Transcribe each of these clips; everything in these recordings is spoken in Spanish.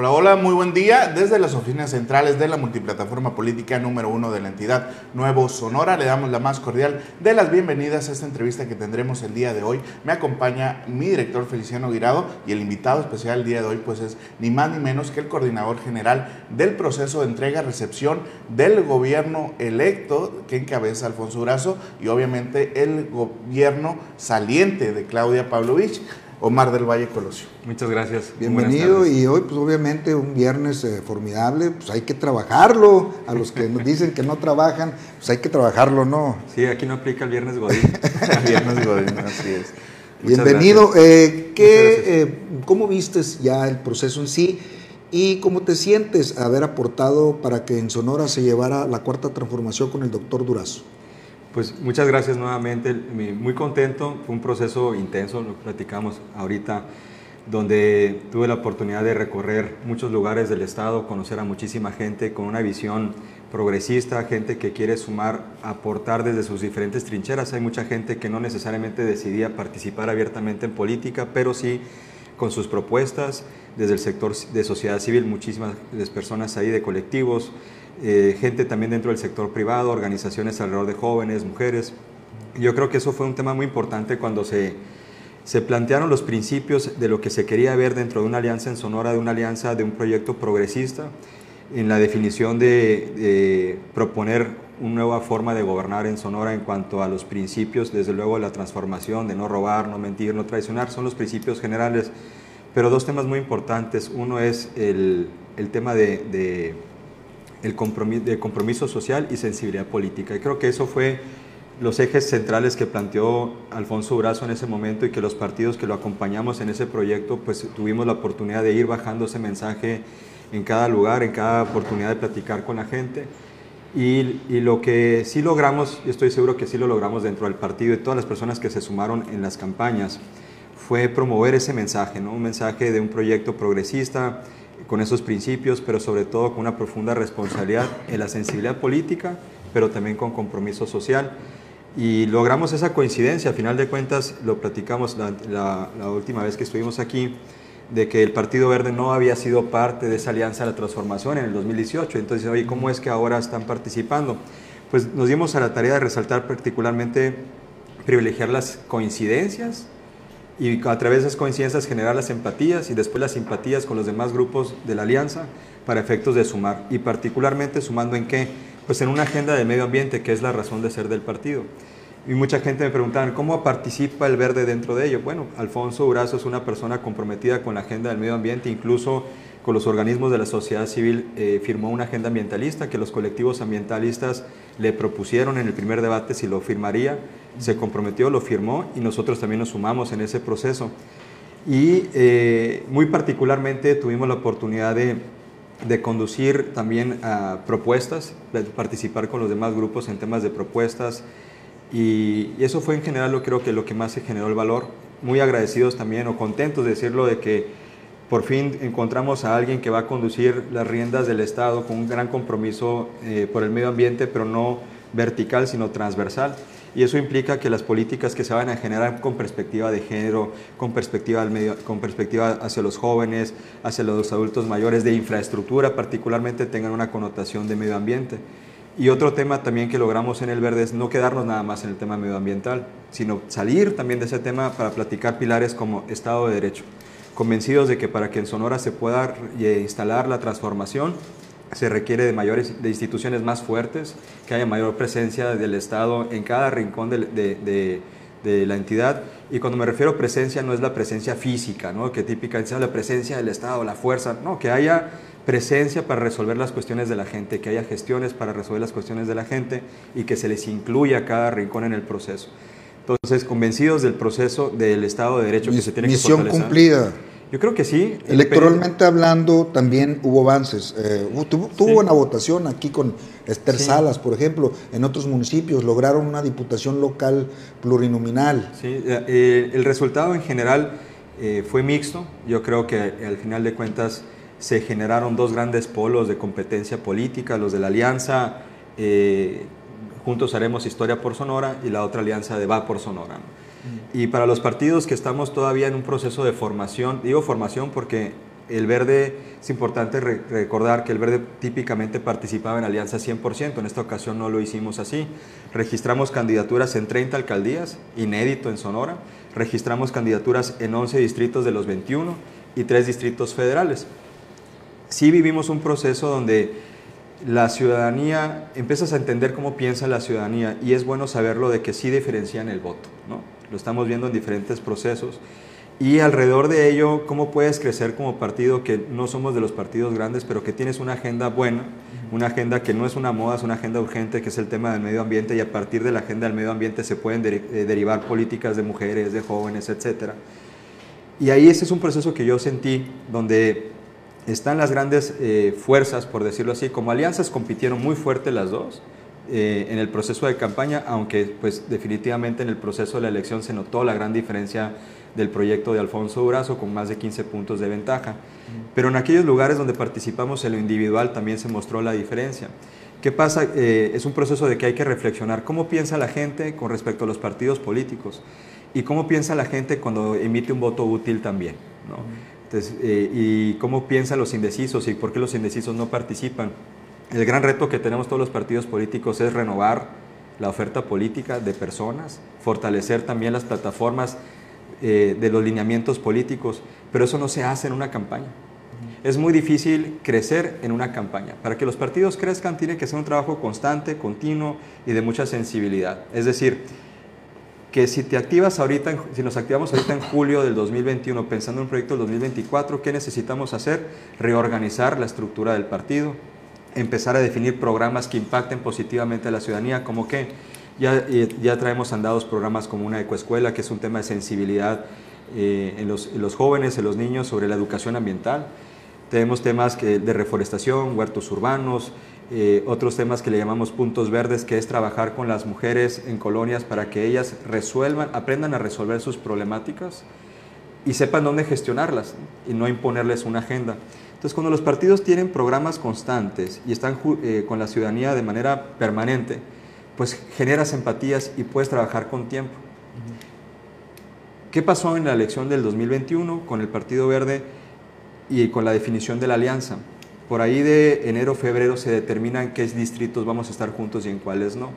Hola, hola, muy buen día. Desde las oficinas centrales de la multiplataforma política número uno de la entidad Nuevo Sonora, le damos la más cordial de las bienvenidas a esta entrevista que tendremos el día de hoy. Me acompaña mi director Feliciano Guirado y el invitado especial el día de hoy pues es ni más ni menos que el coordinador general del proceso de entrega-recepción del gobierno electo que encabeza Alfonso Durazo y obviamente el gobierno saliente de Claudia Pavlovich. Omar del Valle Colosio. Muchas gracias. Bienvenido y hoy pues obviamente un viernes eh, formidable, pues hay que trabajarlo. A los que nos dicen que no trabajan, pues hay que trabajarlo, ¿no? Sí, aquí no aplica el viernes Godín. el viernes Godín, así es. Bienvenido. Eh, ¿qué, eh, ¿Cómo vistes ya el proceso en sí? ¿Y cómo te sientes haber aportado para que en Sonora se llevara la cuarta transformación con el doctor Durazo? Pues muchas gracias nuevamente, muy contento, fue un proceso intenso, lo platicamos ahorita, donde tuve la oportunidad de recorrer muchos lugares del estado, conocer a muchísima gente con una visión progresista, gente que quiere sumar, aportar desde sus diferentes trincheras. Hay mucha gente que no necesariamente decidía participar abiertamente en política, pero sí con sus propuestas, desde el sector de sociedad civil, muchísimas personas ahí de colectivos, eh, gente también dentro del sector privado, organizaciones alrededor de jóvenes, mujeres. Yo creo que eso fue un tema muy importante cuando se, se plantearon los principios de lo que se quería ver dentro de una alianza en Sonora, de una alianza, de un proyecto progresista, en la definición de, de proponer una nueva forma de gobernar en Sonora en cuanto a los principios, desde luego la transformación, de no robar, no mentir, no traicionar, son los principios generales, pero dos temas muy importantes. Uno es el, el tema de el compromiso, de compromiso social y sensibilidad política. Y creo que eso fue los ejes centrales que planteó Alfonso Durazo en ese momento y que los partidos que lo acompañamos en ese proyecto, pues tuvimos la oportunidad de ir bajando ese mensaje en cada lugar, en cada oportunidad de platicar con la gente. Y, y, lo que sí logramos, y estoy seguro que sí lo logramos dentro del partido y todas las personas que se sumaron en las campañas, fue promover ese mensaje, ¿no? un mensaje de un proyecto progresista, con esos principios, pero sobre todo con una profunda responsabilidad en la sensibilidad política, pero también con compromiso social. Y logramos esa coincidencia, a final de cuentas lo platicamos la, última vez que estuvimos aquí, de que el Partido Verde no había sido parte de esa alianza de la transformación en el 2018. Entonces, oye, ¿cómo es que ahora están participando? Pues nos dimos a la tarea de resaltar particularmente, privilegiar las coincidencias y a través de esas coincidencias generar las empatías y después las simpatías con los demás grupos de la alianza para efectos de sumar y particularmente sumando en qué? Pues en una agenda de medio ambiente que es la razón de ser del partido. Y mucha gente me preguntaba, ¿cómo participa el verde dentro de ello? Bueno, Alfonso Urazo es una persona comprometida con la agenda del medio ambiente, incluso con los organismos de la sociedad civil eh, firmó una agenda ambientalista que los colectivos ambientalistas le propusieron en el primer debate si lo firmaría se comprometió, lo firmó y nosotros también nos sumamos en ese proceso. Y eh, muy particularmente tuvimos la oportunidad de, conducir también a propuestas, de participar con los demás grupos en temas de propuestas y, eso fue en general lo creo que lo que más se generó el valor. Muy agradecidos también o contentos de decirlo de que por fin encontramos a alguien que va a conducir las riendas del Estado con un gran compromiso eh, por el medio ambiente, pero no vertical, sino transversal y eso implica que las políticas que se van a generar con perspectiva de género, con perspectiva, al medio, con perspectiva hacia los jóvenes, hacia los adultos mayores, de infraestructura particularmente, tengan una connotación de medio ambiente. Y otro tema también que logramos en el verde es no quedarnos nada más en el tema medioambiental, sino salir también de ese tema para platicar pilares como Estado de Derecho, convencidos de que para que en Sonora se pueda instalar la transformación, se requiere de mayores de instituciones más fuertes, que haya mayor presencia del Estado en cada rincón de, de, de, la entidad. Y cuando me refiero a presencia, no es la presencia física, ¿no? que típica es la presencia del Estado, la fuerza, no, que haya presencia para resolver las cuestiones de la gente, que haya gestiones para resolver las cuestiones de la gente y que se les incluya cada rincón en el proceso. Entonces, convencidos del proceso del Estado de Derecho que se tiene que fortalecer. Misión cumplida. Yo creo que sí. Electoralmente hablando, también hubo avances. Eh, tuvo, una votación aquí con Esther Salas, por ejemplo. En otros municipios lograron una diputación local plurinominal. Sí, eh, el resultado en general eh, fue mixto. Yo creo que al final de cuentas se generaron dos grandes polos de competencia política, los de la alianza Juntos Haremos Historia por Sonora y la otra alianza de Va por Sonora. Y para los partidos que estamos todavía en un proceso de formación, digo formación porque El verde, es importante recordar que el verde típicamente participaba en alianza 100%, en esta ocasión no lo hicimos así. Registramos candidaturas en 30 alcaldías, inédito en Sonora, registramos candidaturas en 11 distritos de los 21 y 3 distritos federales. Sí vivimos un proceso donde la ciudadanía, empiezas a entender cómo piensa la ciudadanía y es bueno saberlo de que sí diferencian el voto, ¿no? Lo estamos viendo en diferentes procesos y alrededor de ello, ¿cómo puedes crecer como partido que no somos de los partidos grandes, pero que tienes una agenda buena, una agenda que no es una moda, es una agenda urgente, que es el tema del medio ambiente, y a partir de la agenda del medio ambiente se pueden eh, derivar políticas de mujeres, de jóvenes, etc. Y ahí ese es un proceso que yo sentí, donde están las grandes eh, fuerzas, por decirlo así, como alianzas compitieron muy fuerte las dos, eh, en el proceso de campaña, aunque pues definitivamente en el proceso de la elección se notó la gran diferencia del proyecto de Alfonso Durazo con más de 15 puntos de ventaja. Pero en aquellos lugares donde participamos en lo individual también se mostró la diferencia. ¿Qué pasa? Eh, es un proceso de que hay que reflexionar cómo piensa la gente con respecto a los partidos políticos y cómo piensa la gente cuando emite un voto útil también. Entonces, eh, y cómo piensan los indecisos y por qué los indecisos no participan. El gran reto que tenemos todos los partidos políticos es renovar la oferta política de personas, fortalecer también las plataformas eh, de los lineamientos políticos, pero eso no se hace en una campaña. Es muy difícil crecer en una campaña. Para que los partidos crezcan tiene que ser un trabajo constante, continuo y de mucha sensibilidad. Es decir, que si te activas ahorita, si nos activamos ahorita en julio del 2021 pensando en un proyecto del 2024, ¿qué necesitamos hacer? Reorganizar la estructura del partido, empezar a definir programas que impacten positivamente a la ciudadanía, como que ya, ya traemos andados programas como una ecoescuela, que es un tema de sensibilidad eh, en, los, los, jóvenes, en los niños, sobre la educación ambiental. Tenemos temas que, de reforestación, huertos urbanos, eh, otros temas que le llamamos puntos verdes, que es trabajar con las mujeres en colonias para que ellas resuelvan, aprendan a resolver sus problemáticas y sepan dónde gestionarlas y no imponerles una agenda. Entonces, cuando los partidos tienen programas constantes y están eh, con la ciudadanía de manera permanente, pues generas empatías y puedes trabajar con tiempo. ¿Qué pasó en la elección del 2021 con el Partido Verde y con la definición de la alianza? Por ahí de enero, febrero se determina en qué distritos vamos a estar juntos y en cuáles no.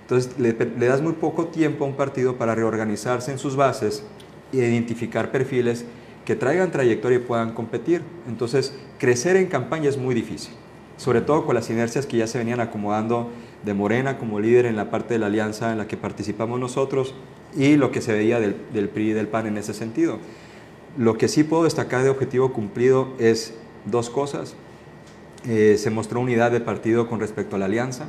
Entonces le, le das muy poco tiempo a un partido para reorganizarse en sus bases e identificar perfiles que traigan trayectoria y puedan competir. Entonces, crecer en campaña es muy difícil, sobre todo con las inercias que ya se venían acomodando de Morena como líder en la parte de la alianza en la que participamos nosotros y lo que se veía del, PRI y del PAN en ese sentido. Lo que sí puedo destacar de objetivo cumplido es dos cosas. Eh, se mostró unidad de partido con respecto a la alianza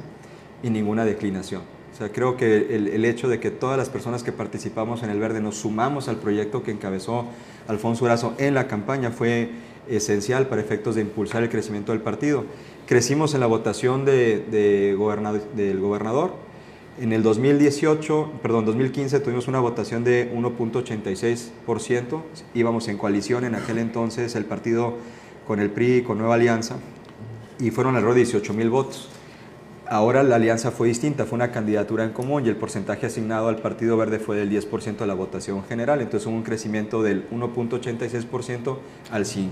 y ninguna declinación. Creo que el, hecho de que todas las personas que participamos en el Verde nos sumamos al proyecto que encabezó Alfonso Urazo en la campaña fue esencial para efectos de impulsar el crecimiento del partido. Crecimos en la votación de, del gobernador. En el 2018, perdón, 2015 tuvimos una votación de 1.86%. Íbamos en coalición en aquel entonces el partido con el PRI y con Nueva Alianza y fueron alrededor de 18 mil votos. Ahora la alianza fue distinta, fue una candidatura en común y el porcentaje asignado al Partido Verde fue del 10% de la votación general, entonces hubo un crecimiento del 1.86% al 5%.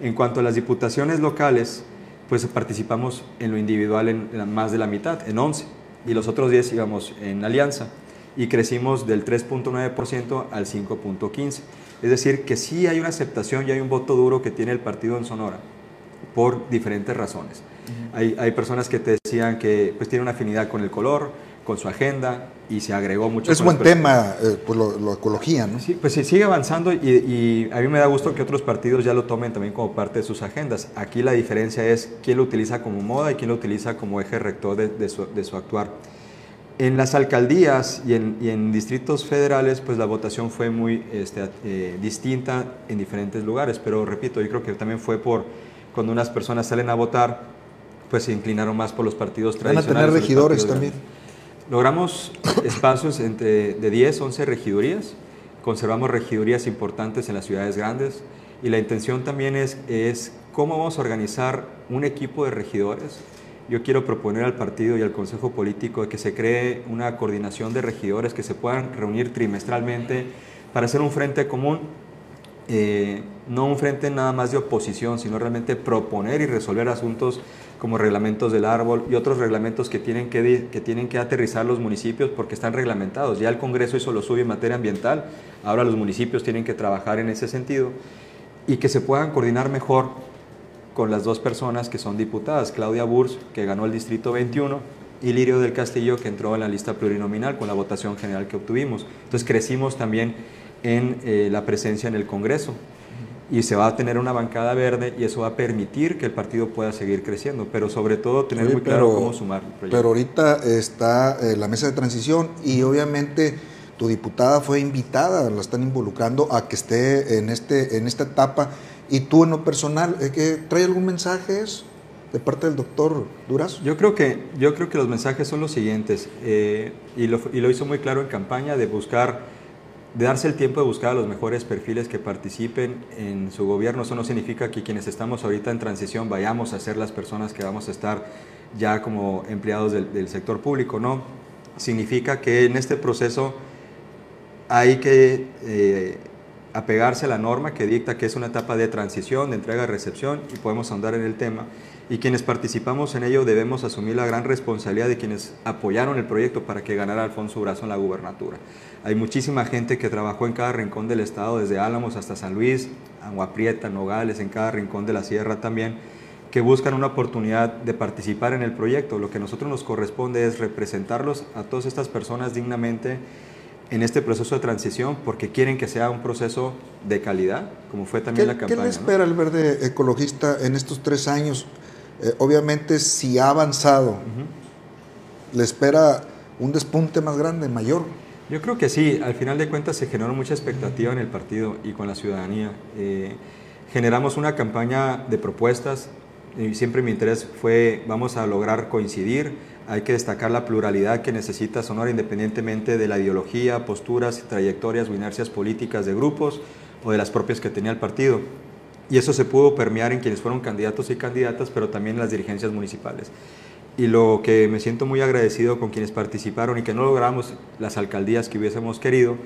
En cuanto a las diputaciones locales, pues participamos en lo individual en, más de la mitad, en 11, y los otros 10 íbamos en alianza, y crecimos del 3.9% al 5.15%. Es decir, que sí hay una aceptación y hay un voto duro que tiene el partido en Sonora, por diferentes razones. hay, hay, personas que te decían que pues, tiene una afinidad con el color, con su agenda y se agregó mucho. Es buen tema, eh, pues la ecología, ¿no? Sí, pues sí, sigue avanzando y, y, a mí me da gusto que otros partidos ya lo tomen también como parte de sus agendas. Aquí la diferencia es quién lo utiliza como moda y quién lo utiliza como eje rector de, de, su, de su, actuar. En las alcaldías y en, y en, distritos federales, pues la votación fue muy este, eh, distinta en diferentes lugares, pero repito, yo creo que también fue por cuando unas personas salen a votar, pues se inclinaron más por los partidos tradicionales. Van a tener regidores también. Logramos espacios entre de 10, 11 regidurías, conservamos regidurías importantes en las ciudades grandes y la intención también es, es cómo vamos a organizar un equipo de regidores. Yo quiero proponer al partido y al Consejo Político que se cree una coordinación de regidores que se puedan reunir trimestralmente para hacer un frente común eh, no un frente nada más de oposición, sino realmente proponer y resolver asuntos como reglamentos del árbol y otros reglamentos que tienen que, que tienen que aterrizar los municipios porque están reglamentados. Ya el Congreso hizo lo suyo en materia ambiental, ahora los municipios tienen que trabajar en ese sentido y que se puedan coordinar mejor con las dos personas que son diputadas, Claudia Burs, que ganó el Distrito 21, y Lirio del Castillo, que entró en la lista plurinominal con la votación general que obtuvimos. Entonces crecimos también en eh, la presencia en el Congreso y se va a tener una bancada verde y eso va a permitir que el partido pueda seguir creciendo, pero sobre todo tener muy claro cómo sumar. El pero ahorita está eh, la mesa de transición y obviamente tu diputada fue invitada, la están involucrando a que esté en, este, en esta etapa y tú en lo personal, ¿que ¿trae algún mensaje de parte del doctor Durazo? Yo creo que, yo creo que los mensajes son los siguientes eh, y, lo, y lo hizo muy claro en campaña de buscar de darse el tiempo de buscar a los mejores perfiles que participen en su gobierno. Eso no significa que quienes estamos ahorita en transición vayamos a ser las personas que vamos a estar ya como empleados del, sector público, no. Significa que en este proceso hay que eh, apegarse a la norma que dicta que es una etapa de transición, de entrega-recepción, y podemos andar en el tema. Y quienes participamos en ello debemos asumir la gran responsabilidad de quienes apoyaron el proyecto para que ganara Alfonso Brazo en la gubernatura. Hay muchísima gente que trabajó en cada rincón del estado, desde Álamos hasta San Luis, Agua Prieta, Nogales, en cada rincón de la sierra también, que buscan una oportunidad de participar en el proyecto. Lo que a nosotros nos corresponde es representarlos a todas estas personas dignamente en este proceso de transición porque quieren que sea un proceso de calidad, como fue también la campaña. ¿Qué le espera el verde ecologista en estos tres años? Eh, obviamente, si ha avanzado, ¿le espera un despunte más grande, mayor? Yo creo que sí, al final de cuentas se generó mucha expectativa en el partido y con la ciudadanía. Eh, generamos una campaña de propuestas y siempre mi interés fue, vamos a lograr coincidir, hay que destacar la pluralidad que necesita Sonora independientemente de la ideología, posturas, trayectorias o inercias políticas de grupos o de las propias que tenía el partido. Y eso se pudo permear en quienes fueron candidatos y candidatas, pero también en las dirigencias municipales. Y lo que me siento muy agradecido con quienes participaron y que no logramos las alcaldías que hubiésemos querido,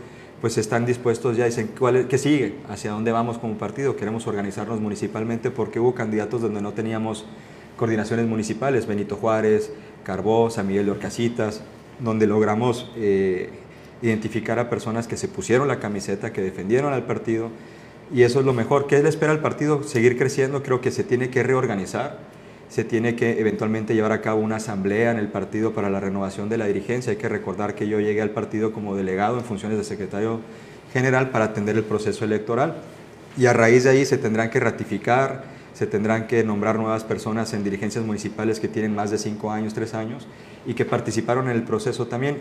pues están dispuestos ya, dicen, ¿cuál ¿qué sigue? ¿Hacia dónde vamos como partido? Queremos organizarnos municipalmente porque hubo candidatos donde no teníamos coordinaciones municipales, Benito Juárez, Carbó, San Miguel de Orcasitas, donde logramos eh, identificar a personas que se pusieron la camiseta, que defendieron al partido, y eso es lo mejor. ¿Qué le espera al partido? Seguir creciendo, creo que se tiene que reorganizar, se tiene que eventualmente llevar a cabo una asamblea en el partido para la renovación de la dirigencia. Hay que recordar que yo llegué al partido como delegado en funciones de secretario general para atender el proceso electoral, y a raíz de ahí se tendrán que ratificar, se tendrán que nombrar nuevas personas en dirigencias municipales que tienen más de cinco años, tres años y que participaron en el proceso también.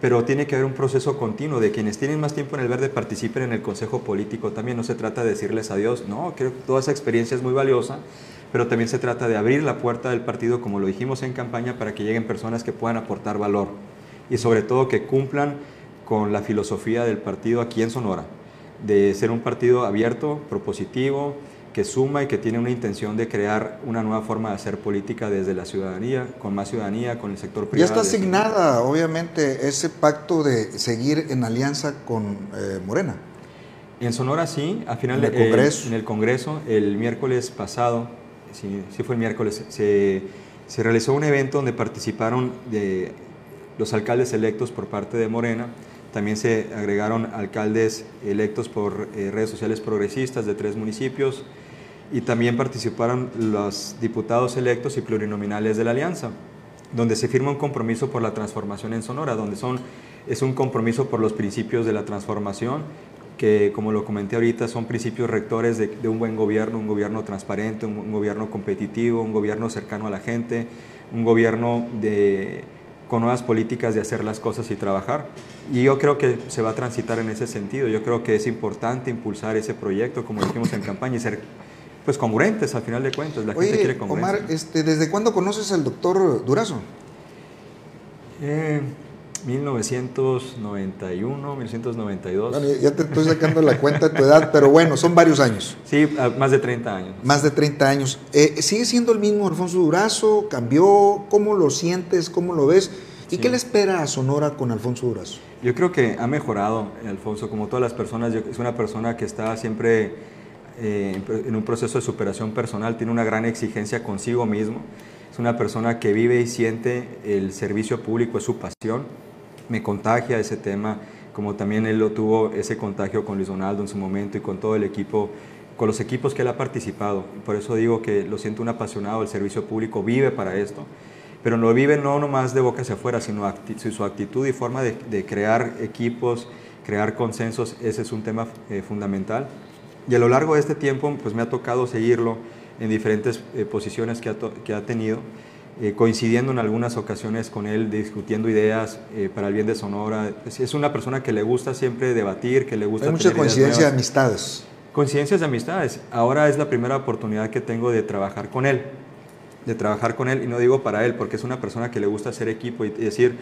Pero tiene que haber un proceso continuo de quienes tienen más tiempo en el verde participen en el consejo político también. No se trata de decirles adiós, no, creo que toda esa experiencia es muy valiosa, pero también se trata de abrir la puerta del partido, como lo dijimos en campaña, para que lleguen personas que puedan aportar valor y sobre todo que cumplan con la filosofía del partido aquí en Sonora, de ser un partido abierto, propositivo, que suma y que tiene una intención de crear una nueva forma de hacer política desde la ciudadanía, con más ciudadanía, con el sector privado. Ya está asignada, obviamente, ese pacto de seguir en alianza con eh, Morena. En Sonora sí, al final en el, Congreso. en el Congreso, el miércoles pasado, sí, sí fue el miércoles, se, se realizó un evento donde participaron de los alcaldes electos por parte de Morena, también se agregaron alcaldes electos por eh, redes sociales progresistas de tres municipios y también participaron los diputados electos y plurinominales de la Alianza, donde se firma un compromiso por la transformación en Sonora, donde son, es un compromiso por los principios de la transformación, que como lo comenté ahorita son principios rectores de, un buen gobierno, un gobierno transparente, un gobierno competitivo, un gobierno cercano a la gente, un gobierno de con nuevas políticas de hacer las cosas y trabajar. Y yo creo que se va a transitar en ese sentido. Yo creo que es importante impulsar ese proyecto, como dijimos en campaña, y ser pues congruentes al final de cuentas. La gente quiere congruencia. Omar, este, ¿desde cuándo conoces al doctor Durazo? Eh, 1991, 1992. Bueno, ya te estoy sacando la cuenta de tu edad, pero bueno, son varios años. Sí, más de 30 años. Más de 30 años. Eh, ¿Sigue siendo el mismo Alfonso Durazo? ¿Cambió? ¿Cómo lo sientes? ¿Cómo lo ves? ¿Y qué le espera a Sonora con Alfonso Durazo? Yo creo que ha mejorado, Alfonso, como todas las personas, es una persona que está siempre eh, en un proceso de superación personal, tiene una gran exigencia consigo mismo, es una persona que vive y siente el servicio público, es su pasión, me contagia ese tema, como también él lo tuvo ese contagio con Luis Donaldo en su momento y con todo el equipo con los equipos que él ha participado. Por eso digo que lo siento un apasionado, el servicio público vive para esto pero lo vive no nomás de boca hacia afuera, sino su actitud y forma de, crear equipos, crear consensos, ese es un tema eh, fundamental. Y a lo largo de este tiempo, pues me ha tocado seguirlo en diferentes eh, posiciones que ha, que ha tenido, eh, coincidiendo en algunas ocasiones con él, discutiendo ideas para el bien de Sonora. Es, una persona que le gusta siempre debatir, que le gusta... Hay mucha coincidencia de amistades. Coincidencias de amistades. Ahora es la primera oportunidad que tengo de trabajar con él de trabajar con él, y no digo para él, porque es una persona que le gusta hacer equipo y decir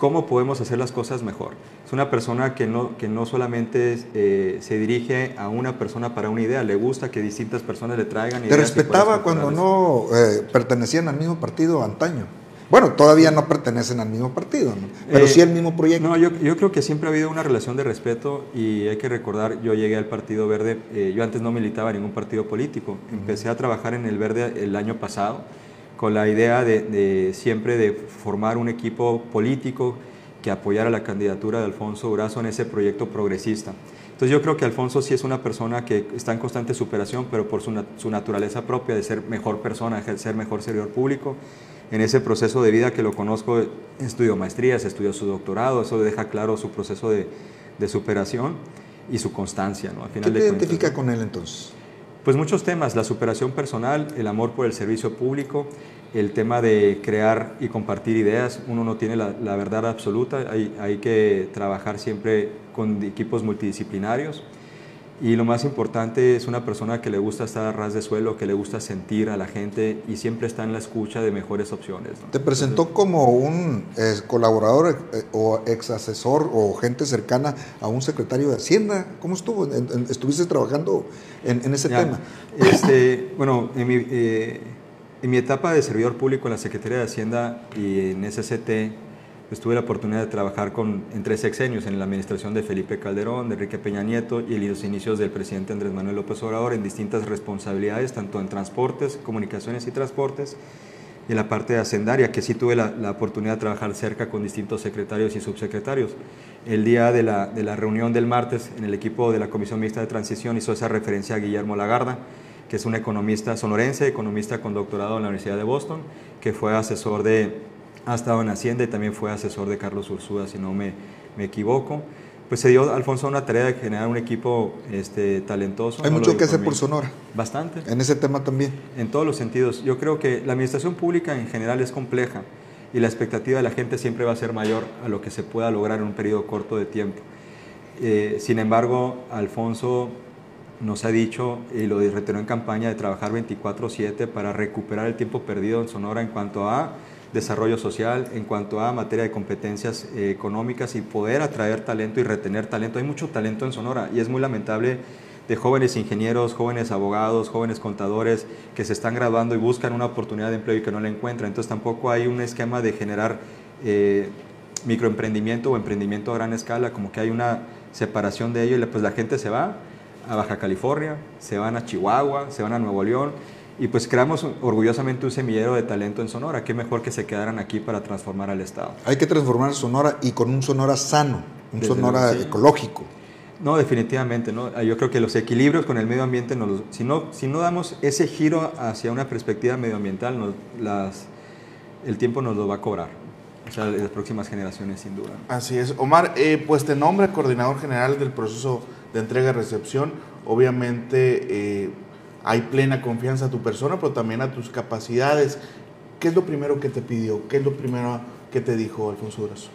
cómo podemos hacer las cosas mejor. Es una persona que no, que no solamente eh, se dirige a una persona para una idea, le gusta que distintas personas le traigan ideas. Te respetaba cuando no eh, pertenecían al mismo partido antaño. Bueno, todavía no pertenecen al mismo partido, pero sí al eh, mismo proyecto. No, yo, yo, creo que siempre ha habido una relación de respeto y hay que recordar, yo llegué al Partido Verde, eh, yo antes no militaba en ningún partido político, empecé a trabajar en el Verde el año pasado con la idea de, de siempre de formar un equipo político que apoyara la candidatura de Alfonso Durazo en ese proyecto progresista. Entonces yo creo que Alfonso sí es una persona que está en constante superación, pero por su, su naturaleza propia de ser mejor persona, de ser mejor servidor público, en ese proceso de vida que lo conozco, estudió maestrías, estudió su doctorado, eso deja claro su proceso de, superación y su constancia. ¿no? ¿Qué te identifica con él entonces? Pues muchos temas, la superación personal, el amor por el servicio público, el tema de crear y compartir ideas. Uno no tiene la, verdad absoluta, hay que trabajar siempre con equipos multidisciplinarios y lo más importante es una persona que le gusta estar a ras de suelo, que le gusta sentir a la gente y siempre está en la escucha de mejores opciones. ¿Te presentó como un eh, colaborador eh, o ex asesor o gente cercana a un secretario de Hacienda? ¿Cómo estuvo? ¿Estuviste trabajando en, ese tema? Este, bueno, en mi, eh, en mi etapa de servidor público en la Secretaría de Hacienda y en SCT, pues tuve la oportunidad de trabajar con, en tres sexenios en la administración de Felipe Calderón, de Enrique Peña Nieto y en los inicios del presidente Andrés Manuel López Obrador en distintas responsabilidades, tanto en transportes, comunicaciones y transportes, y en la parte hacendaria, que sí tuve la, oportunidad de trabajar cerca con distintos secretarios y subsecretarios. El día de la, de la reunión del martes, en el equipo de la Comisión Mixta de Transición hizo esa referencia a Guillermo Lagarda, que es un economista sonorense, economista con doctorado en la Universidad de Boston, que fue asesor de ha estado en Hacienda y también fue asesor de Carlos Ursúa, si no me, me equivoco. Pues se dio, Alfonso, una tarea de generar un equipo este, talentoso. Hay mucho que hacer por Sonora. Bastante. En ese tema también. En todos los sentidos. Yo creo que la administración pública en general es compleja y la expectativa de la gente siempre va a ser mayor a lo que se pueda lograr en un periodo corto de tiempo. Eh, sin embargo, Alfonso nos ha dicho, y lo reiteró en campaña, de trabajar 24/7 para recuperar el tiempo perdido en Sonora en cuanto a desarrollo social, en cuanto a materia de competencias eh, económicas y poder atraer talento y retener talento. Hay mucho talento en Sonora y es muy lamentable de jóvenes ingenieros, jóvenes abogados, jóvenes contadores que se están graduando y buscan una oportunidad de empleo y que no la encuentran. Entonces tampoco hay un esquema de generar eh, microemprendimiento o emprendimiento a gran escala, como que hay una separación de ello y pues la gente se va a Baja California, se van a Chihuahua, se van a Nuevo León y pues creamos orgullosamente un semillero de talento en Sonora. Qué mejor que se quedaran aquí para transformar al Estado. Hay que transformar Sonora y con un Sonora sano, un Sonora ecológico. No, definitivamente. ¿no? Yo creo que los equilibrios con el medio ambiente, nos, si, no, si no damos ese giro hacia una perspectiva medioambiental, nos, las, el tiempo nos lo va a cobrar. O sea, las próximas generaciones, sin duda. Así es. Omar, eh, pues te nombra coordinador general del proceso de entrega y recepción. Obviamente, eh, hay plena confianza a tu persona, pero también a tus capacidades. ¿Qué es lo primero que te pidió? ¿Qué es lo primero que te dijo Alfonso Durazo?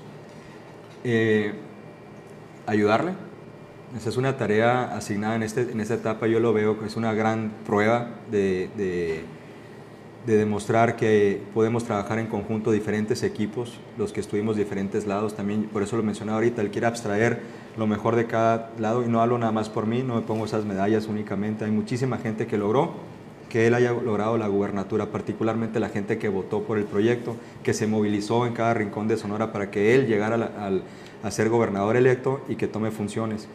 Eh, ayudarle. Esa es una tarea asignada en, este, en esta etapa, yo lo veo es una gran prueba de, de, de, demostrar que podemos trabajar en conjunto diferentes equipos, los que estuvimos diferentes lados, también por eso lo mencionaba ahorita, él quiere abstraer lo mejor de cada lado y no hablo nada más por mí, no me pongo esas medallas únicamente, hay muchísima gente que logró que él haya logrado la gubernatura, particularmente la gente que votó por el proyecto, que se movilizó en cada rincón de Sonora para que él llegara a, ser gobernador electo y que tome funciones.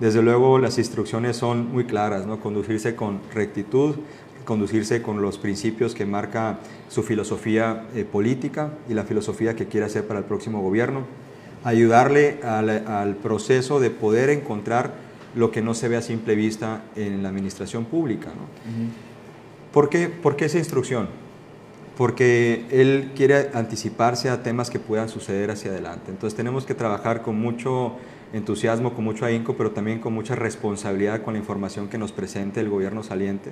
Desde luego las instrucciones son muy claras, ¿no? conducirse con rectitud, conducirse con los principios que marca su filosofía eh, política y la filosofía que quiere hacer para el próximo gobierno, ayudarle al, proceso de poder encontrar lo que no se ve a simple vista en la administración pública. ¿Por, qué, ¿Por qué esa instrucción? Porque él quiere anticiparse a temas que puedan suceder hacia adelante. Entonces tenemos que trabajar con mucho entusiasmo, con mucho ahínco, pero también con mucha responsabilidad con la información que nos presente el gobierno saliente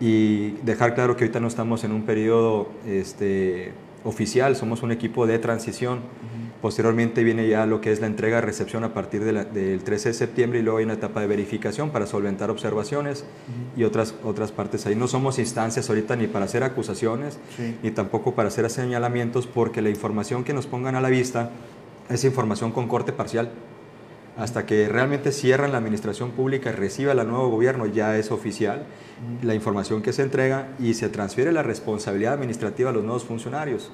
y dejar claro que ahorita no estamos en un periodo este, oficial, somos un equipo de transición. Posteriormente viene ya lo que es la entrega recepción a partir del 13 de septiembre y luego hay una etapa de verificación para solventar observaciones y otras, otras partes ahí. No somos instancias ahorita ni para hacer acusaciones ni tampoco para hacer señalamientos porque la información que nos pongan a la vista es información con corte parcial. Hasta que realmente cierran la administración pública y reciba el nuevo gobierno, ya es oficial la información que se entrega y se transfiere la responsabilidad administrativa a los nuevos funcionarios,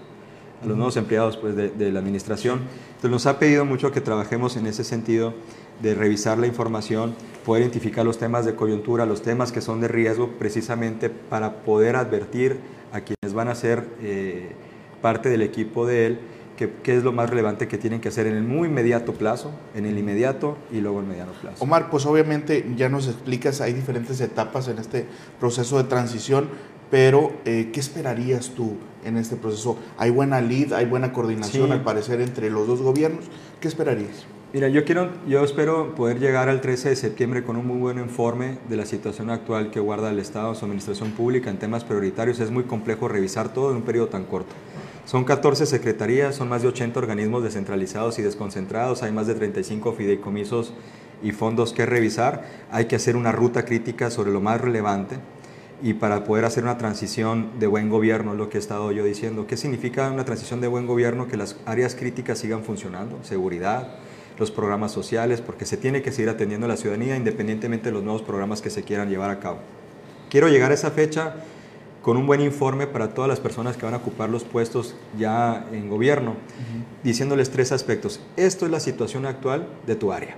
a los nuevos empleados pues, de, la administración. Entonces nos ha pedido mucho que trabajemos en ese sentido de revisar la información, poder identificar los temas de coyuntura, los temas que son de riesgo, precisamente para poder advertir a quienes van a ser eh, parte del equipo de él qué, es lo más relevante que tienen que hacer en el muy inmediato plazo, en el inmediato y luego en el mediano plazo. Omar, pues obviamente ya nos explicas, hay diferentes etapas en este proceso de transición, pero eh, ¿qué esperarías tú en este proceso? ¿Hay buena lead, hay buena coordinación al parecer entre los dos gobiernos? ¿Qué esperarías? Mira, yo, quiero, yo espero poder llegar al 13 de septiembre con un muy buen informe de la situación actual que guarda el Estado, su administración pública en temas prioritarios. Es muy complejo revisar todo en un periodo tan corto. Son 14 secretarías, son más de 80 organismos descentralizados y desconcentrados, hay más de 35 fideicomisos y fondos que revisar. Hay que hacer una ruta crítica sobre lo más relevante y para poder hacer una transición de buen gobierno, lo que he estado yo diciendo. ¿Qué significa una transición de buen gobierno? Que las áreas críticas sigan funcionando, seguridad, los programas sociales, porque se tiene que seguir atendiendo a la ciudadanía independientemente de los nuevos programas que se quieran llevar a cabo. Quiero llegar a esa fecha con un buen informe para todas las personas que van a ocupar los puestos ya en gobierno, diciéndoles tres aspectos. Esto es la situación actual de tu área.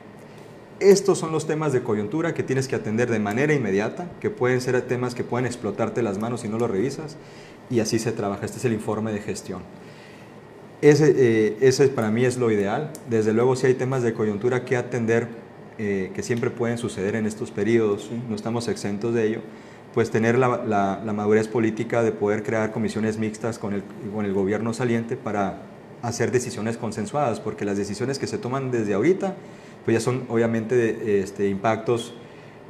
Estos son los temas de coyuntura que tienes que atender de manera inmediata, que pueden ser temas que pueden explotarte las manos si no los revisas, y así se trabaja. Este es el informe de gestión. Ese, eh, ese para mí es lo ideal. Desde luego, si hay temas de coyuntura que atender, eh, que siempre pueden suceder en estos periodos, no estamos exentos de ello pues tener la, madurez política de poder crear comisiones mixtas con el, con el gobierno saliente para hacer decisiones consensuadas, porque las decisiones que se toman desde ahorita, pues ya son obviamente este, impactos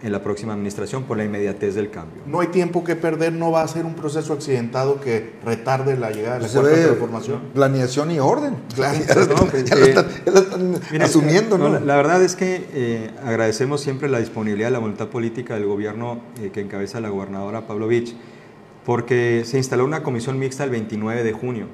en la próxima administración por la inmediatez del cambio. No hay tiempo que perder, no va a ser un proceso accidentado que retarde la llegada de la cuarta transformación. Planeación y orden. ya, están, asumiendo, ¿no? la, verdad es que eh, agradecemos siempre la disponibilidad, la voluntad política del gobierno eh, que encabeza la gobernadora Pavlovich, porque se instaló una comisión mixta el 29 de junio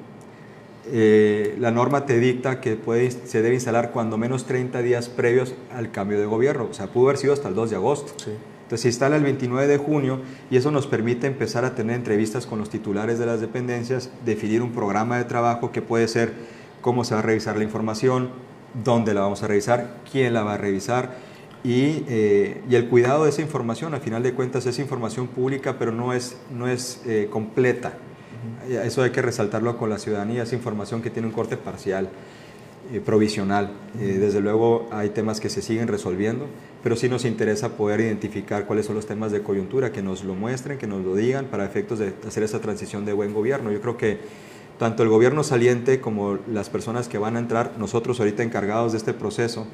eh, la norma te dicta que puede, se debe instalar cuando menos 30 días previos al cambio de gobierno. O sea, pudo haber sido hasta el 2 de agosto. Entonces se instala el 29 de junio y eso nos permite empezar a tener entrevistas con los titulares de las dependencias, definir un programa de trabajo que puede ser cómo se va a revisar la información, dónde la vamos a revisar, quién la va a revisar y, eh, y el cuidado de esa información. Al final de cuentas es información pública, pero no es, no es eh, completa. Eso hay que resaltarlo con la ciudadanía, esa información que tiene un corte parcial, eh, provisional. Eh, desde luego hay temas que se siguen resolviendo, pero sí nos interesa poder identificar cuáles son los temas de coyuntura, que nos lo muestren, que nos lo digan para efectos de hacer esa transición de buen gobierno. Yo creo que tanto el gobierno saliente como las personas que van a entrar, nosotros ahorita encargados de este proceso,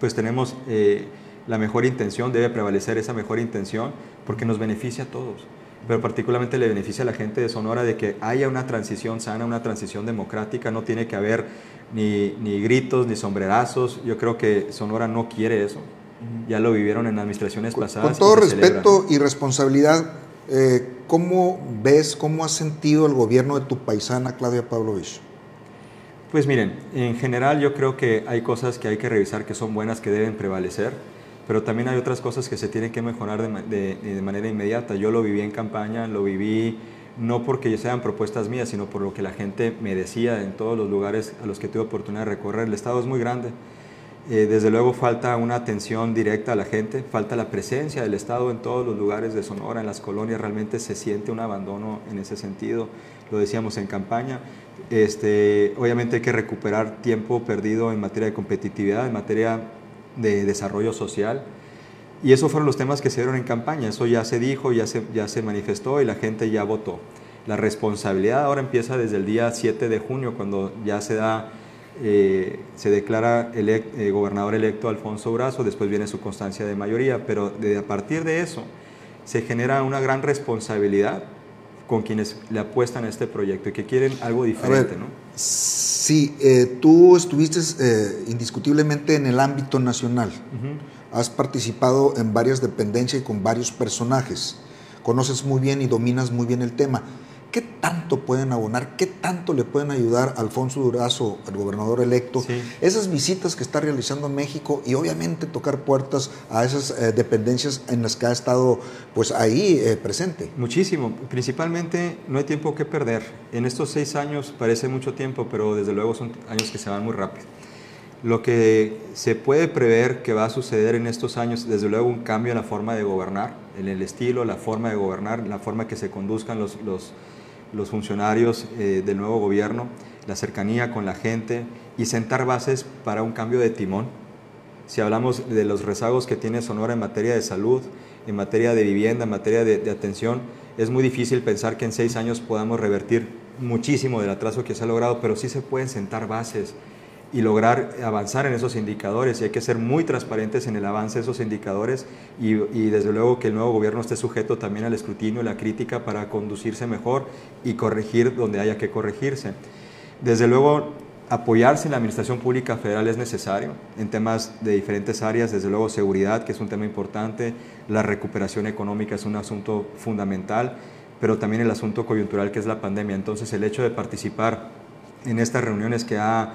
pues tenemos eh, la mejor intención, debe prevalecer esa mejor intención, porque nos beneficia a todos pero particularmente le beneficia a la gente de Sonora de que haya una transición sana, una transición democrática, no tiene que haber ni, ni gritos, ni sombrerazos, yo creo que Sonora no quiere eso, ya lo vivieron en administraciones pasadas. Con todo respeto y responsabilidad, eh, ¿cómo ves, cómo has sentido el gobierno de tu paisana Claudia Pavlovich? Pues miren, en general yo creo que hay cosas que hay que revisar que son buenas, que deben prevalecer pero también hay otras cosas que se tienen que mejorar de, de, manera inmediata. Yo lo viví en campaña, lo viví no porque sean propuestas mías, sino por lo que la gente me decía en todos los lugares a los que tuve oportunidad de recorrer. El Estado es muy grande. Eh, desde luego falta una atención directa a la gente, falta la presencia del Estado en todos los lugares de Sonora, en las colonias, realmente se siente un abandono en ese sentido, lo decíamos en campaña. Este, obviamente hay que recuperar tiempo perdido en materia de competitividad, en materia de desarrollo social. Y esos fueron los temas que se dieron en campaña. Eso ya se dijo, ya se, ya se manifestó y la gente ya votó. La responsabilidad ahora empieza desde el día 7 de junio, cuando ya se da, eh, se declara el eh, gobernador electo Alfonso Brazo, después viene su constancia de mayoría, pero de, a partir de eso se genera una gran responsabilidad con quienes le apuestan a este proyecto y que quieren algo diferente, ¿no? Sí, eh, tú estuviste eh, indiscutiblemente en el ámbito nacional. Has participado en varias dependencias y con varios personajes. Conoces muy bien y dominas muy bien el tema. ¿Qué tanto pueden abonar? ¿Qué tanto le pueden ayudar a Alfonso Durazo, el gobernador electo? Esas visitas que está realizando en México y obviamente tocar puertas a esas eh, dependencias en las que ha estado pues ahí eh, presente. Muchísimo. Principalmente no hay tiempo que perder. En estos seis años parece mucho tiempo, pero desde luego son años que se van muy rápido. Lo que se puede prever que va a suceder en estos años, desde luego un cambio en la forma de gobernar, en el estilo, la forma de gobernar, la forma que se conduzcan los, los los funcionarios eh, del nuevo gobierno, la cercanía con la gente y sentar bases para un cambio de timón. Si hablamos de los rezagos que tiene Sonora en materia de salud, en materia de vivienda, en materia de, de atención, es muy difícil pensar que en seis años podamos revertir muchísimo del atraso que se ha logrado, pero sí se pueden sentar bases y lograr avanzar en esos indicadores. Y hay que ser muy transparentes en el avance de esos indicadores y, desde luego que el nuevo gobierno esté sujeto también al escrutinio y la crítica para conducirse mejor y corregir donde haya que corregirse. Desde luego, apoyarse en la Administración Pública Federal es necesario en temas de diferentes áreas, desde luego seguridad, que es un tema importante, la recuperación económica es un asunto fundamental, pero también el asunto coyuntural que es la pandemia. Entonces, el hecho de participar en estas reuniones que ha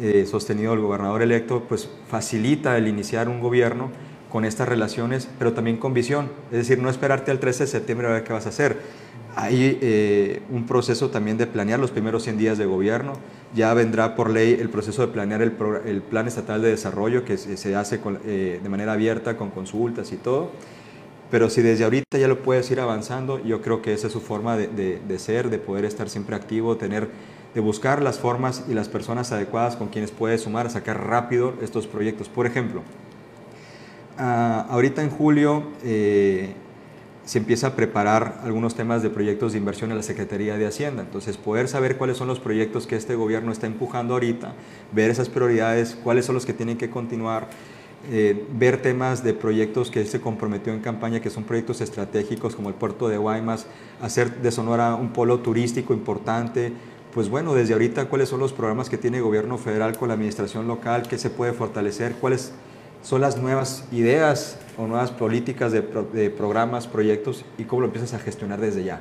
eh, sostenido el gobernador electo, pues facilita el iniciar un gobierno con estas relaciones, pero también con visión. Es decir, no esperarte al 13 de septiembre a ver qué vas a hacer. Hay eh, un proceso también de planear los primeros 100 días de gobierno. Ya vendrá por ley el proceso de planear el, Plan Estatal de Desarrollo, que se, hace eh, de manera abierta, con consultas y todo. Pero si desde ahorita ya lo puedes ir avanzando, yo creo que esa es su forma de, de ser, de poder estar siempre activo, tener de buscar las formas y las personas adecuadas con quienes puede sumar sacar rápido estos proyectos. Por ejemplo, ah, ahorita en julio eh, se empieza a preparar algunos temas de proyectos de inversión en la Secretaría de Hacienda. Entonces, poder saber cuáles son los proyectos que este gobierno está empujando ahorita, ver esas prioridades, cuáles son los que tienen que continuar, eh, ver temas de proyectos que se comprometió en campaña, que son proyectos estratégicos como el puerto de Guaymas, hacer de Sonora un polo turístico importante, pues bueno, desde ahorita cuáles son los programas que tiene el gobierno federal con la administración local, qué se puede fortalecer, cuáles son las nuevas ideas o nuevas políticas de, programas, proyectos y cómo lo empiezas a gestionar desde ya.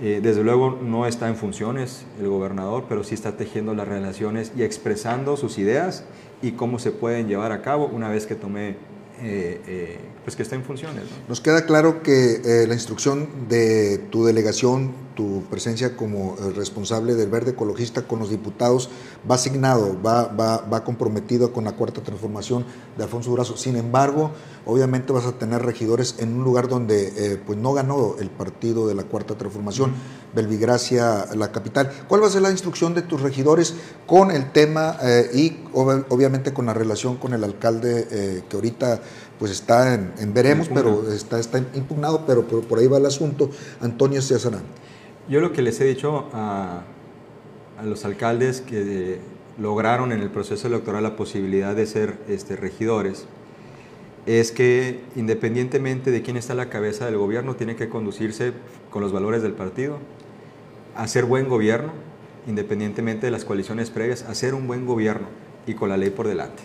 Eh, desde luego no está en funciones el gobernador, pero sí está tejiendo las relaciones y expresando sus ideas y cómo se pueden llevar a cabo una vez que tome eh, eh, pues que esté en funciones. Nos queda claro que la instrucción de tu delegación tu presencia como eh, responsable del verde ecologista con los diputados va asignado, va, va, va comprometido con la cuarta transformación de Alfonso Durazo. Sin embargo, obviamente vas a tener regidores en un lugar donde eh, pues no ganó el partido de la cuarta transformación, Belvigracia, la capital. ¿Cuál va a ser la instrucción de tus regidores con el tema eh, y obviamente con la relación con el alcalde que ahorita pues está en, veremos, pero está, está impugnado, pero por, por, ahí va el asunto, Antonio César. Yo lo que les he dicho a, los alcaldes que lograron en el proceso electoral la posibilidad de ser este, regidores es que independientemente de quién está a la cabeza del gobierno, tiene que conducirse con los valores del partido, hacer buen gobierno, independientemente de las coaliciones previas, hacer un buen gobierno y con la ley por delante.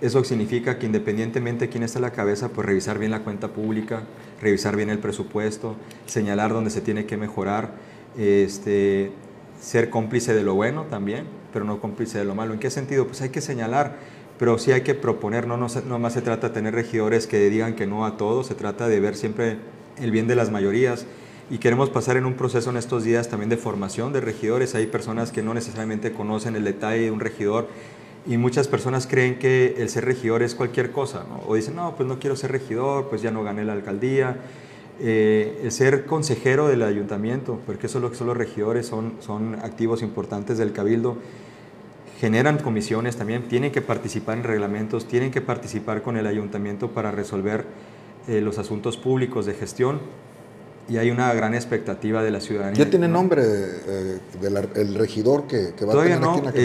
Eso significa que independientemente de quién está a la cabeza, pues revisar bien la cuenta pública, revisar bien el presupuesto, señalar dónde se tiene que mejorar, este, ser cómplice de lo bueno también, pero no cómplice de lo malo. ¿En qué sentido? Pues hay que señalar pero sí hay que proponer, no, no, no más se trata de tener regidores que digan que no a todo, se trata de ver siempre el bien de las mayorías y queremos pasar en un proceso en estos días también de formación de regidores. Hay personas que no necesariamente conocen el detalle de un regidor y muchas personas creen que el ser regidor es cualquier cosa, o dicen, no, pues no quiero ser regidor, pues ya no gané la alcaldía. Eh, el ser consejero del ayuntamiento, porque eso es lo que son los regidores, son, son activos importantes del cabildo, generan comisiones también, tienen que participar en reglamentos, tienen que participar con el ayuntamiento para resolver eh, los asuntos públicos de gestión y hay una gran expectativa de la ciudadanía. ¿Ya tiene nombre eh, del regidor que, va Todavía a tener no, aquí en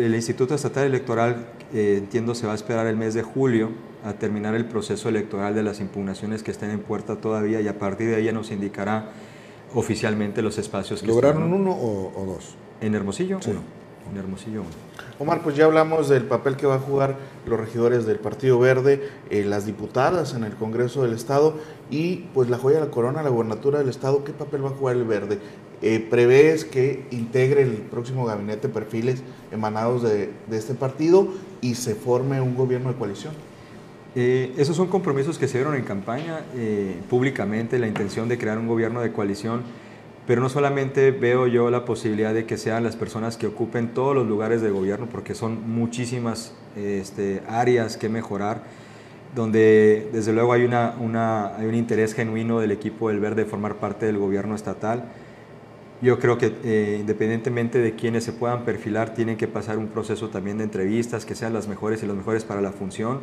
eh, el Instituto Estatal Electoral, eh, entiendo, se va a esperar el mes de julio a terminar el proceso electoral de las impugnaciones que estén en puerta todavía y a partir de ahí ya nos indicará oficialmente los espacios que ¿Lograron uno o, dos? En Hermosillo, uno. En Hermosillo, Omar, pues ya hablamos del papel que va a jugar los regidores del Partido Verde, eh, las diputadas en el Congreso del Estado y pues la joya de la corona, la gobernatura del Estado. ¿Qué papel va a jugar el Verde? Eh, ¿Prevés que integre el próximo gabinete perfiles emanados de, este partido y se forme un gobierno de coalición? Eh, esos son compromisos que se dieron en campaña públicamente, la intención de crear un gobierno de coalición pero no solamente veo yo la posibilidad de que sean las personas que ocupen todos los lugares de gobierno, porque son muchísimas este, áreas que mejorar, donde desde luego hay, una, hay un interés genuino del equipo del Verde de formar parte del gobierno estatal. Yo creo que eh, independientemente de quienes se puedan perfilar, tienen que pasar un proceso también de entrevistas, que sean las mejores y los mejores para la función,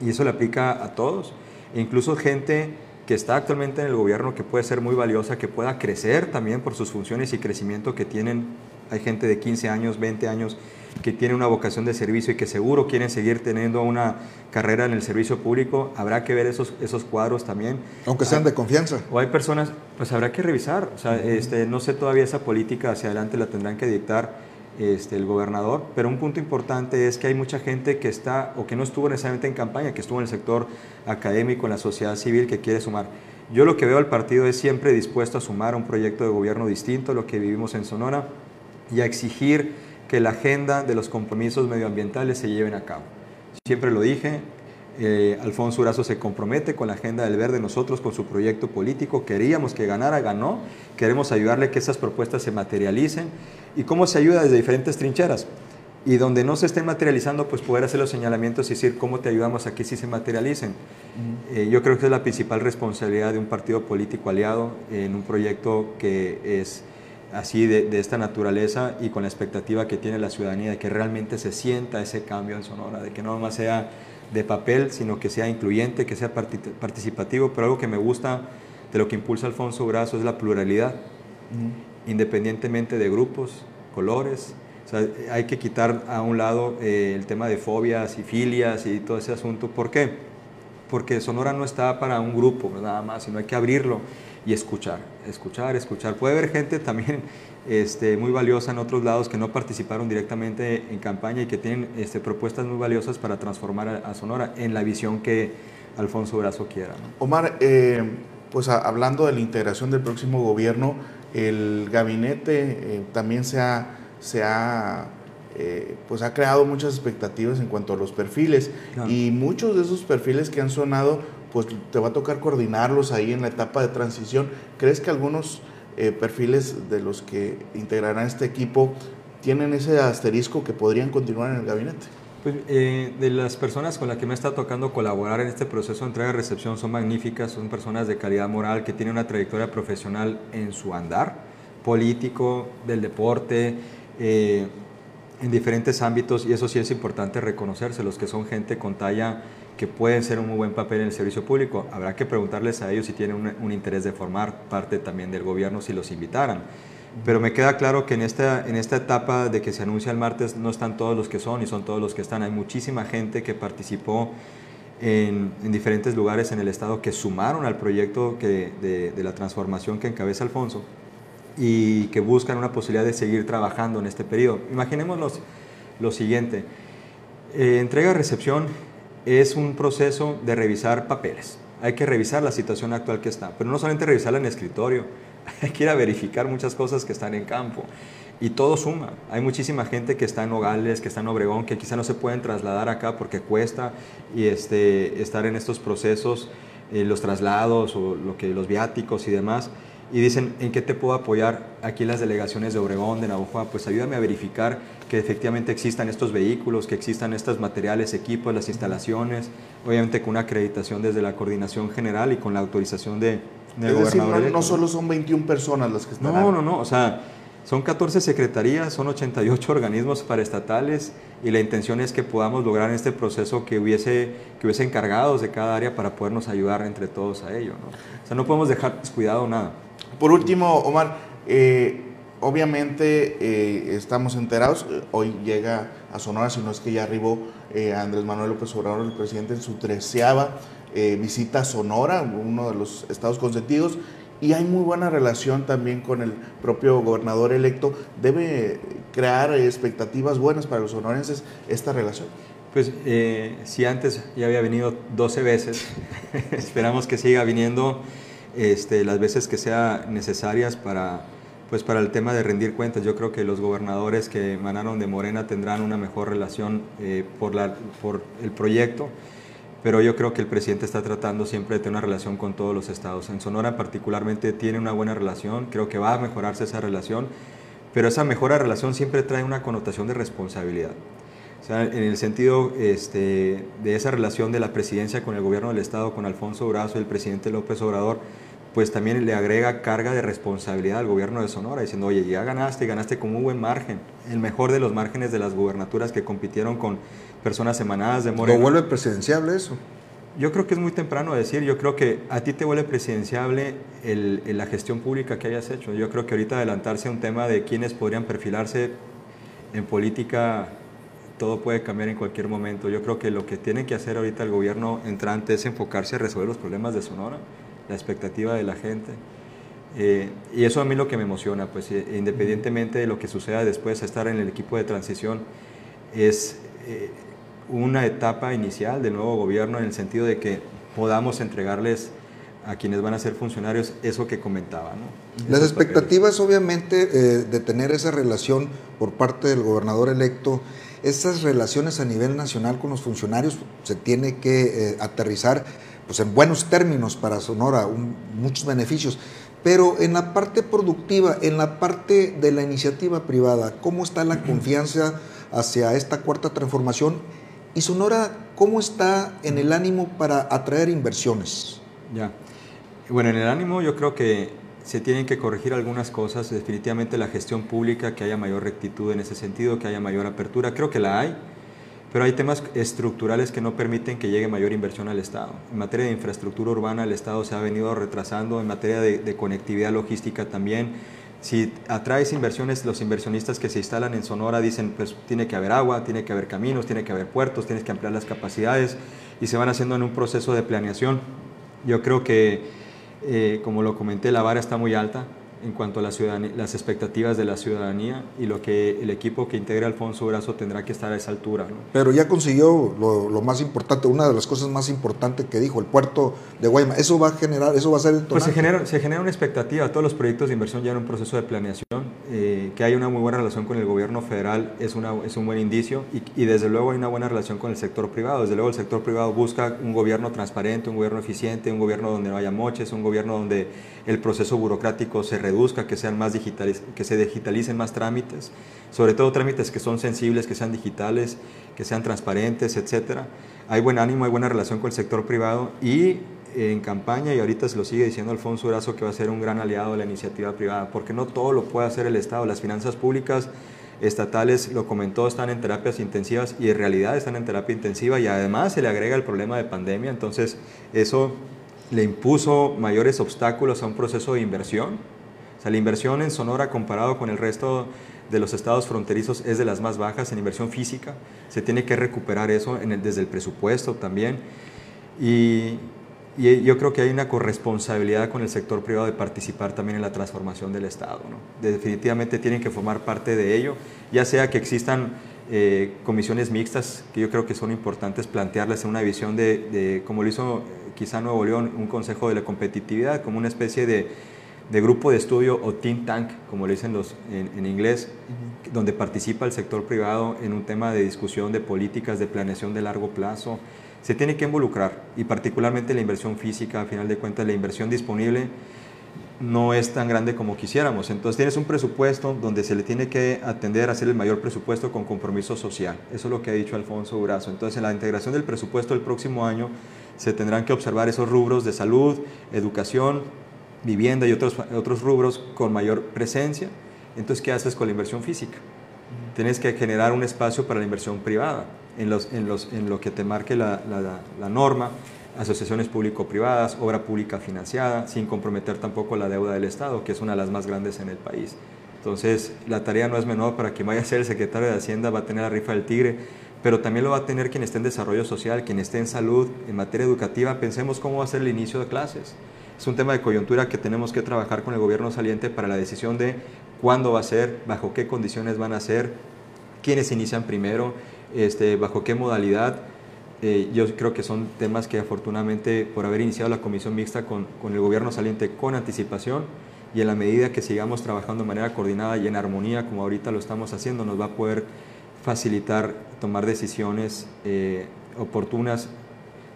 y eso le aplica a todos, e incluso gente que está actualmente en el gobierno, que puede ser muy valiosa, que pueda crecer también por sus funciones y crecimiento que tienen. Hay gente de 15 años, 20 años que tiene una vocación de servicio y que seguro quieren seguir teniendo una carrera en el servicio público. Habrá que ver esos, esos cuadros también. Aunque sean de confianza. O hay personas, pues habrá que revisar. O sea, este, no sé todavía esa política hacia adelante la tendrán que dictar este, el gobernador, pero un punto importante es que hay mucha gente que está o que no estuvo necesariamente en campaña, que estuvo en el sector académico, en la sociedad civil, que quiere sumar. Yo lo que veo al partido es siempre dispuesto a sumar un proyecto de gobierno distinto a lo que vivimos en Sonora y a exigir que la agenda de los compromisos medioambientales se lleven a cabo. Siempre lo dije, eh, Alfonso Urazo se compromete con la agenda del verde, nosotros con su proyecto político, queríamos que ganara, ganó, queremos ayudarle a que esas propuestas se materialicen y cómo se ayuda desde diferentes trincheras. Y donde no se estén materializando, pues poder hacer los señalamientos y decir cómo te ayudamos a que sí se materialicen. Eh, yo creo que es la principal responsabilidad de un partido político aliado en un proyecto que es así de, de, esta naturaleza y con la expectativa que tiene la ciudadanía de que realmente se sienta ese cambio en Sonora, de que no más sea de papel, sino que sea incluyente, que sea participativo, pero algo que me gusta de lo que impulsa Alfonso Brazo es la pluralidad independientemente de grupos, colores. hay que quitar a un lado eh, el tema de fobias y filias y todo ese asunto. ¿Por qué? Porque Sonora no está para un grupo nada más, sino hay que abrirlo y escuchar, escuchar, escuchar. Puede haber gente también este, muy valiosa en otros lados que no participaron directamente en campaña y que tienen este, propuestas muy valiosas para transformar a, Sonora en la visión que Alfonso Brazo quiera. Omar, eh, pues hablando de la integración del próximo gobierno, el gabinete eh, también se ha, se ha, eh, pues ha creado muchas expectativas en cuanto a los perfiles y muchos de esos perfiles que han sonado, pues te va a tocar coordinarlos ahí en la etapa de transición. ¿Crees que algunos eh, perfiles de los que integrarán este equipo tienen ese asterisco que podrían continuar en el gabinete? Pues, eh, de las personas con las que me está tocando colaborar en este proceso de entrega-recepción son magníficas, son personas de calidad moral que tienen una trayectoria profesional en su andar, político, del deporte, eh, en diferentes ámbitos y eso sí es importante reconocerse, los que son gente con talla que pueden ser un muy buen papel en el servicio público. Habrá que preguntarles a ellos si tienen un, interés de formar parte también del gobierno si los invitaran pero me queda claro que en esta, en esta etapa de que se anuncia el martes no están todos los que son y son todos los que están. Hay muchísima gente que participó en, en diferentes lugares en el Estado que sumaron al proyecto que, de, la transformación que encabeza Alfonso y que buscan una posibilidad de seguir trabajando en este periodo. Imaginemos lo siguiente. Eh, Entrega-recepción es un proceso de revisar papeles. Hay que revisar la situación actual que está, pero no solamente revisarla en escritorio, hay que ir a verificar muchas cosas que están en campo. y todo suma. Hay muchísima gente que está en Nogales, que está en Obregón, que quizá no se pueden trasladar acá porque cuesta y este, estar en estos procesos, eh, los traslados o lo que, los viáticos y demás. Y dicen, ¿en qué te puedo apoyar? Aquí las delegaciones de Obregón, de Navajo, pues ayúdame a verificar que efectivamente existan estos vehículos, que existan estos materiales, equipos, las instalaciones, obviamente con una acreditación desde la coordinación general y con la autorización de, del es decir, no, no, solo son 21 personas las que están. No, no, no, o sea, son 14 secretarías, son 88 organismos paraestatales y la intención es que podamos lograr en este proceso que hubiese, que hubiese encargados de cada área para podernos ayudar entre todos a ello. ¿no? O sea, no podemos dejar descuidado nada. Por último, Omar, eh, obviamente eh, estamos enterados, hoy llega a Sonora, si no es que ya arribó eh, Andrés Manuel López Obrador, el presidente, en su treceava visita a Sonora, uno de los estados consentidos, y hay muy buena relación también con el propio gobernador electo. ¿Debe crear expectativas buenas para los sonorenses esta relación? Pues eh, si antes ya había venido 12 veces, esperamos que siga viniendo este, las veces que sean necesarias para, pues para el tema de rendir cuentas. Yo creo que los gobernadores que emanaron de Morena tendrán una mejor relación eh, por, la, por el proyecto pero yo creo que el presidente está tratando siempre de tener una relación con todos los estados. En Sonora particularmente tiene una buena relación, creo que va a mejorarse esa relación, pero esa mejora relación siempre trae una connotación de responsabilidad. O sea, en el sentido este, de esa relación de la presidencia con el gobierno del estado, con Alfonso Durazo y el presidente López Obrador, pues también le agrega carga de responsabilidad al gobierno de Sonora, diciendo, oye, ya ganaste, ganaste con un buen margen, el mejor de los márgenes de las gubernaturas que compitieron con personas emanadas de Morena. ¿Lo vuelve presidenciable eso? Yo creo que es muy temprano decir, yo creo que a ti te vuelve presidenciable el, la gestión pública que hayas hecho. Yo creo que ahorita adelantarse a un tema de quiénes podrían perfilarse en política, todo puede cambiar en cualquier momento. Yo creo que lo que tiene que hacer ahorita el gobierno entrante es enfocarse a resolver los problemas de Sonora, la expectativa de la gente. Eh, y eso a mí lo que me emociona, pues eh, independientemente de lo que suceda después, estar en el equipo de transición es... Eh, una etapa inicial del nuevo gobierno en el sentido de que podamos entregarles a quienes van a ser funcionarios eso que comentaba. Las expectativas obviamente eh, de tener esa relación por parte del gobernador electo, esas relaciones a nivel nacional con los funcionarios se tiene que eh, aterrizar pues, en buenos términos para Sonora, muchos beneficios. Pero en la parte productiva, en la parte de la iniciativa privada, ¿cómo está la confianza hacia esta cuarta transformación y Sonora, ¿cómo está en el ánimo para atraer inversiones? Ya. Bueno, en el ánimo yo creo que se tienen que corregir algunas cosas, definitivamente la gestión pública, que haya mayor rectitud en ese sentido, que haya mayor apertura, creo que la hay, pero hay temas estructurales que no permiten que llegue mayor inversión al Estado. En materia de infraestructura urbana, el Estado se ha venido retrasando, en materia de, conectividad logística también, si atraes inversiones, los inversionistas que se instalan en Sonora dicen, pues tiene que haber agua, tiene que haber caminos, tiene que haber puertos, tienes que ampliar las capacidades y se van haciendo en un proceso de planeación. Yo creo que, eh, como lo comenté, la vara está muy alta en cuanto a la las expectativas de la ciudadanía y lo que el equipo que integra Alfonso Brazo tendrá que estar a esa altura. Pero ya consiguió lo, más importante, una de las cosas más importantes que dijo, el puerto de Guaymas. ¿Eso va a generar, eso va a ser el Pues se genera, se genera una expectativa, todos los proyectos de inversión ya en un proceso de planeación, que hay una muy buena relación con el gobierno federal es, una, es un buen indicio y, y desde luego hay una buena relación con el sector privado. Desde luego el sector privado busca un gobierno transparente, un gobierno eficiente, un gobierno donde no haya moches, un gobierno donde el proceso burocrático se reduzca, que, sean más digitales, que se digitalicen más trámites, sobre todo trámites que son sensibles, que sean digitales, que sean transparentes, etc. Hay buen ánimo, hay buena relación con el sector privado y en campaña, y ahorita se lo sigue diciendo Alfonso Urazo, que va a ser un gran aliado de la iniciativa privada, porque no todo lo puede hacer el Estado. Las finanzas públicas estatales, lo comentó, están en terapias intensivas y en realidad están en terapia intensiva y además se le agrega el problema de pandemia, entonces eso le impuso mayores obstáculos a un proceso de inversión. O sea, la inversión en Sonora comparado con el resto de los estados fronterizos es de las más bajas en inversión física. Se tiene que recuperar eso desde el presupuesto también. Y, yo creo que hay una corresponsabilidad con el sector privado de participar también en la transformación del Estado. Definitivamente tienen que formar parte de ello, ya sea que existan eh, comisiones mixtas, que yo creo que son importantes plantearlas en una visión de, de como lo hizo quizá Nuevo León, un consejo de la competitividad, como una especie de, de grupo de estudio o think tank, como le dicen los en, inglés, donde participa el sector privado en un tema de discusión de políticas de planeación de largo plazo. Se tiene que involucrar y particularmente la inversión física, a final de cuentas la inversión disponible no es tan grande como quisiéramos. Entonces tienes un presupuesto donde se le tiene que atender a hacer el mayor presupuesto con compromiso social. Eso es lo que ha dicho Alfonso Durazo. Entonces en la integración del presupuesto del próximo año se tendrán que observar esos rubros de salud, educación, vivienda y otros, otros rubros con mayor presencia. Entonces, ¿qué haces con la inversión física? Tienes que generar un espacio para la inversión privada, en, lo que te marque la, la, la norma, asociaciones público-privadas, obra pública financiada, sin comprometer tampoco la deuda del Estado, que es una de las más grandes en el país. Entonces, la tarea no es menor para quien vaya a ser el secretario de Hacienda, va a tener la rifa del tigre, pero también lo va a tener quien esté en desarrollo social, quien esté en salud, en materia educativa. Pensemos cómo va a ser el inicio de clases. Es un tema de coyuntura que tenemos que trabajar con el gobierno saliente para la decisión de cuándo va a ser, bajo qué condiciones van a ser, quiénes inician primero, este, bajo qué modalidad. Eh, yo creo que son temas que afortunadamente por haber iniciado la comisión mixta con, con el gobierno saliente con anticipación y en la medida que sigamos trabajando de manera coordinada y en armonía como ahorita lo estamos haciendo, nos va a poder facilitar tomar decisiones eh, oportunas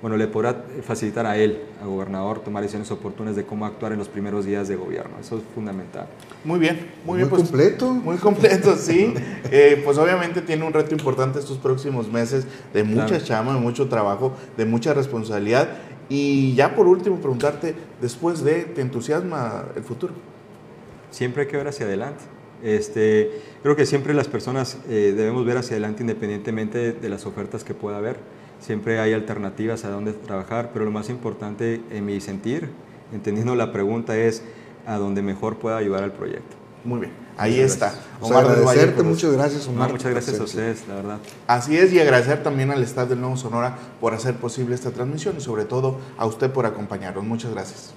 bueno, le podrá facilitar a él, al gobernador, tomar decisiones oportunas de cómo actuar en los primeros días de gobierno. Eso es fundamental. Muy bien, muy, bien. Pues, completo. Muy completo, sí. Eh, pues obviamente tiene un reto importante estos próximos meses de mucha chama, de mucho trabajo, de mucha responsabilidad. Y ya por último, preguntarte, después de, ¿te entusiasma el futuro? Siempre hay que ver hacia adelante. Este, creo que siempre las personas eh, debemos ver hacia adelante independientemente de las ofertas que pueda haber siempre hay alternativas a dónde trabajar, pero lo más importante en mi sentir, entendiendo la pregunta, es a dónde mejor pueda ayudar al proyecto. Muy bien, ahí está. Omar agradecerte, muchas gracias Omar. muchas gracias a ustedes, la verdad. Así es, y agradecer también al Estado del Nuevo Sonora por hacer posible esta transmisión y sobre todo a usted por acompañarnos. Muchas gracias.